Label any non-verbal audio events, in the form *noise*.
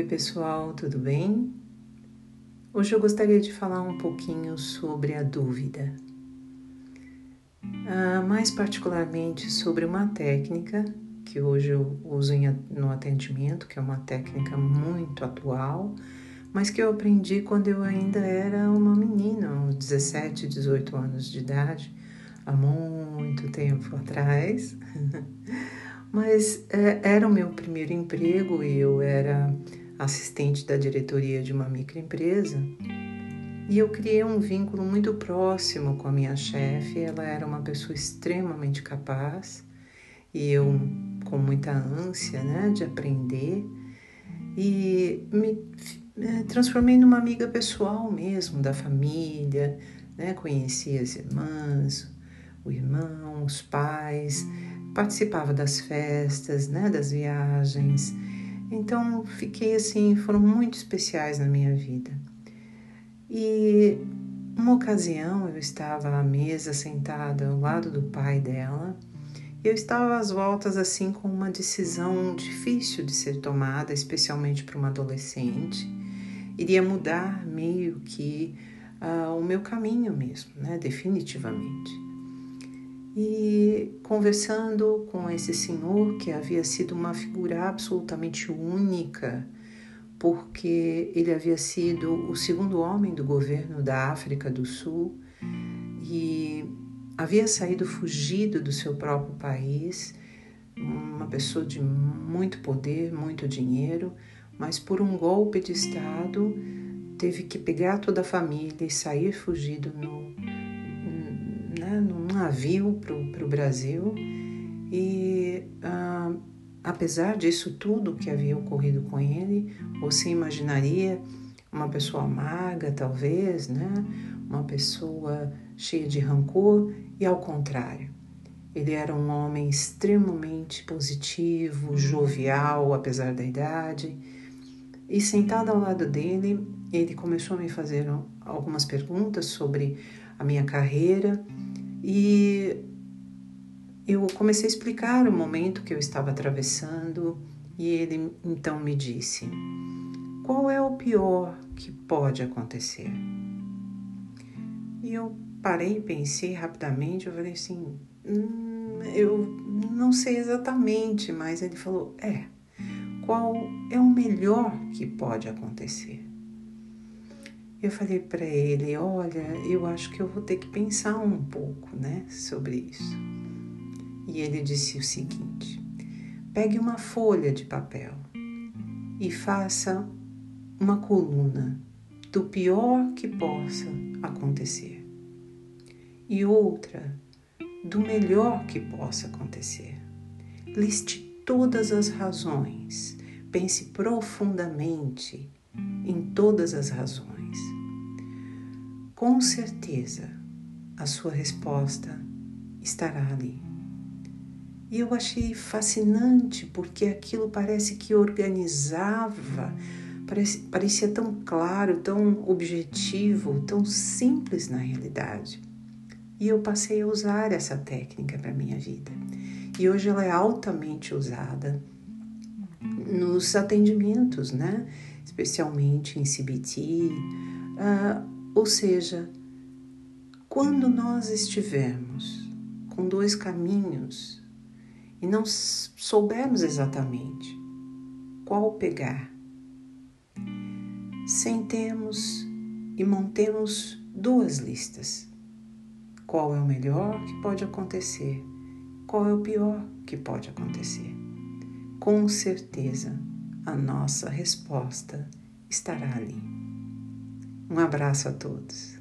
Oi, pessoal, tudo bem? Hoje eu gostaria de falar um pouquinho sobre a dúvida, ah, mais particularmente sobre uma técnica que hoje eu uso no atendimento, que é uma técnica muito atual, mas que eu aprendi quando eu ainda era uma menina, uns 17, 18 anos de idade, há muito tempo atrás. *laughs* mas é, era o meu primeiro emprego e eu era assistente da diretoria de uma microempresa, e eu criei um vínculo muito próximo com a minha chefe. Ela era uma pessoa extremamente capaz e eu com muita ânsia, né, de aprender e me é, transformei numa amiga pessoal mesmo da família, né? Conheci as irmãs, o irmão, os pais, participava das festas, né, das viagens então fiquei assim, foram muito especiais na minha vida. E uma ocasião eu estava à mesa sentada ao lado do pai dela. Eu estava às voltas assim com uma decisão difícil de ser tomada, especialmente para uma adolescente. Iria mudar meio que uh, o meu caminho mesmo, né? Definitivamente. E conversando com esse senhor, que havia sido uma figura absolutamente única, porque ele havia sido o segundo homem do governo da África do Sul e havia saído fugido do seu próprio país, uma pessoa de muito poder, muito dinheiro, mas por um golpe de Estado teve que pegar toda a família e sair fugido no, navio para o Brasil e ah, apesar disso tudo que havia ocorrido com ele, você imaginaria uma pessoa amarga, talvez, né? Uma pessoa cheia de rancor e ao contrário. Ele era um homem extremamente positivo, jovial, apesar da idade. E sentado ao lado dele, ele começou a me fazer algumas perguntas sobre a minha carreira e eu comecei a explicar o momento que eu estava atravessando e ele então me disse: Qual é o pior que pode acontecer? E eu parei pensei rapidamente. Eu falei assim: hum, Eu não sei exatamente, mas ele falou: É, qual é o melhor que pode acontecer? Eu falei para ele: Olha, eu acho que eu vou ter que pensar um pouco, né, sobre isso. E ele disse o seguinte: pegue uma folha de papel e faça uma coluna do pior que possa acontecer e outra do melhor que possa acontecer. Liste todas as razões, pense profundamente em todas as razões com certeza a sua resposta estará ali. E eu achei fascinante porque aquilo parece que organizava, parecia tão claro, tão objetivo, tão simples na realidade. E eu passei a usar essa técnica para minha vida. E hoje ela é altamente usada nos atendimentos, né? Especialmente em CBT. Uh, ou seja, quando nós estivermos com dois caminhos e não soubermos exatamente qual pegar, sentemos e montemos duas listas. Qual é o melhor que pode acontecer? Qual é o pior que pode acontecer? Com certeza, a nossa resposta estará ali. Um abraço a todos.